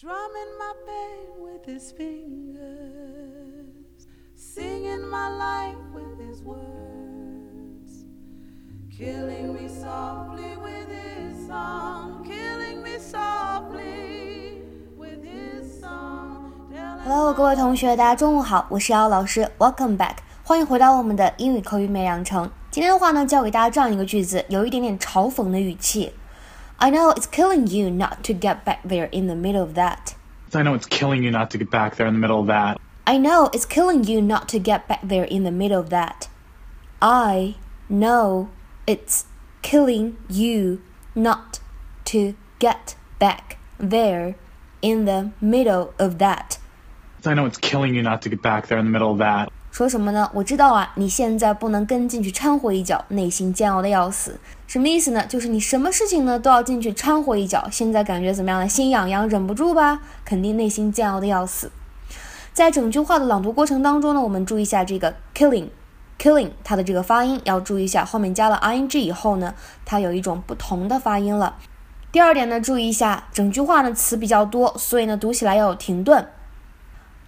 drumming my pain with his fingers, singing my life with his words, killing me softly with his song, killing me softly with his song. Hello，各位同学，大家中午好，我是姚老师，Welcome back，欢迎回到我们的英语口语美养成。今天的话呢，教给大家这样一个句子，有一点点嘲讽的语气。I know it's killing you not to get back there in the middle of that. I know it's killing you not to get back there in the middle of that. I know it's killing you not to get back there in the middle of that. I know it's killing you not to get back there in the middle of that. I know it's killing you not to get back there in the middle of that. 说什么呢？我知道啊，你现在不能跟进去掺和一脚，内心煎熬的要死。什么意思呢？就是你什么事情呢都要进去掺和一脚。现在感觉怎么样呢？心痒痒，忍不住吧？肯定内心煎熬的要死。在整句话的朗读过程当中呢，我们注意一下这个 killing，killing 它的这个发音要注意一下，后面加了 ing 以后呢，它有一种不同的发音了。第二点呢，注意一下整句话呢词比较多，所以呢读起来要有停顿。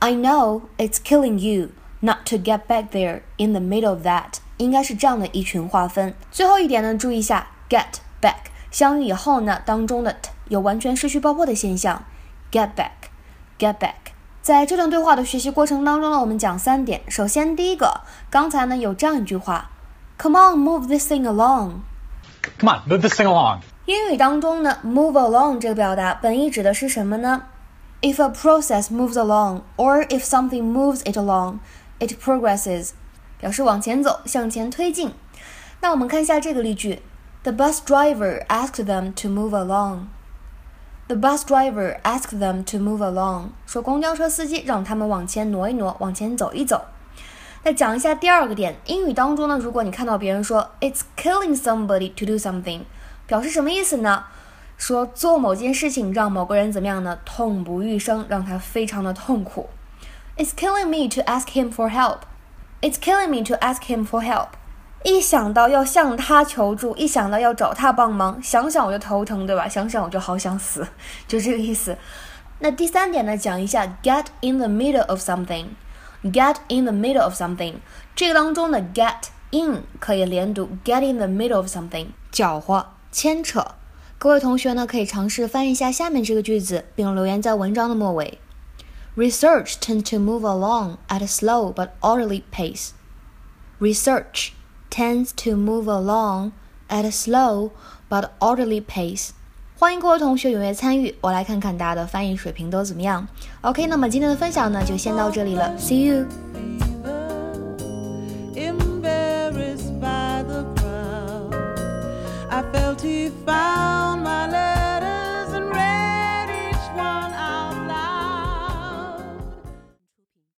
I know it's killing you. Not to get back there in the middle of that，应该是这样的一群划分。最后一点呢，注意一下，get back 相遇以后呢，当中的 t 有完全失去爆破的现象。get back，get back。在这段对话的学习过程当中呢，我们讲三点。首先，第一个，刚才呢有这样一句话，Come on, move this thing along。Come on, move this thing along。英语当中呢，move along 这个表达本意指的是什么呢？If a process moves along, or if something moves it along。 It progresses，表示往前走，向前推进。那我们看一下这个例句：The bus driver asked them to move along. The bus driver asked them to move along. 说公交车司机让他们往前挪一挪，往前走一走。那讲一下第二个点，英语当中呢，如果你看到别人说 "It's killing somebody to do something"，表示什么意思呢？说做某件事情让某个人怎么样呢？痛不欲生，让他非常的痛苦。It's killing me to ask him for help. It's killing me to ask him for help. 一想到要向他求助，一想到要找他帮忙，想想我就头疼，对吧？想想我就好想死，就这个意思。那第三点呢，讲一下 get in the middle of something. Get in the middle of something. 这个当中的 get in 可以连读 get in the middle of something，搅和、牵扯。各位同学呢，可以尝试翻译一下下面这个句子，并留言在文章的末尾。Research tends to move along at a slow but orderly pace. Research tends to move along at a slow but orderly pace. 欢迎各位同学踊跃参与，我来看看大家的翻译水平都怎么样。OK，那么今天的分享呢就先到这里了，See you。Embarrassed by the crowd, I felt he found.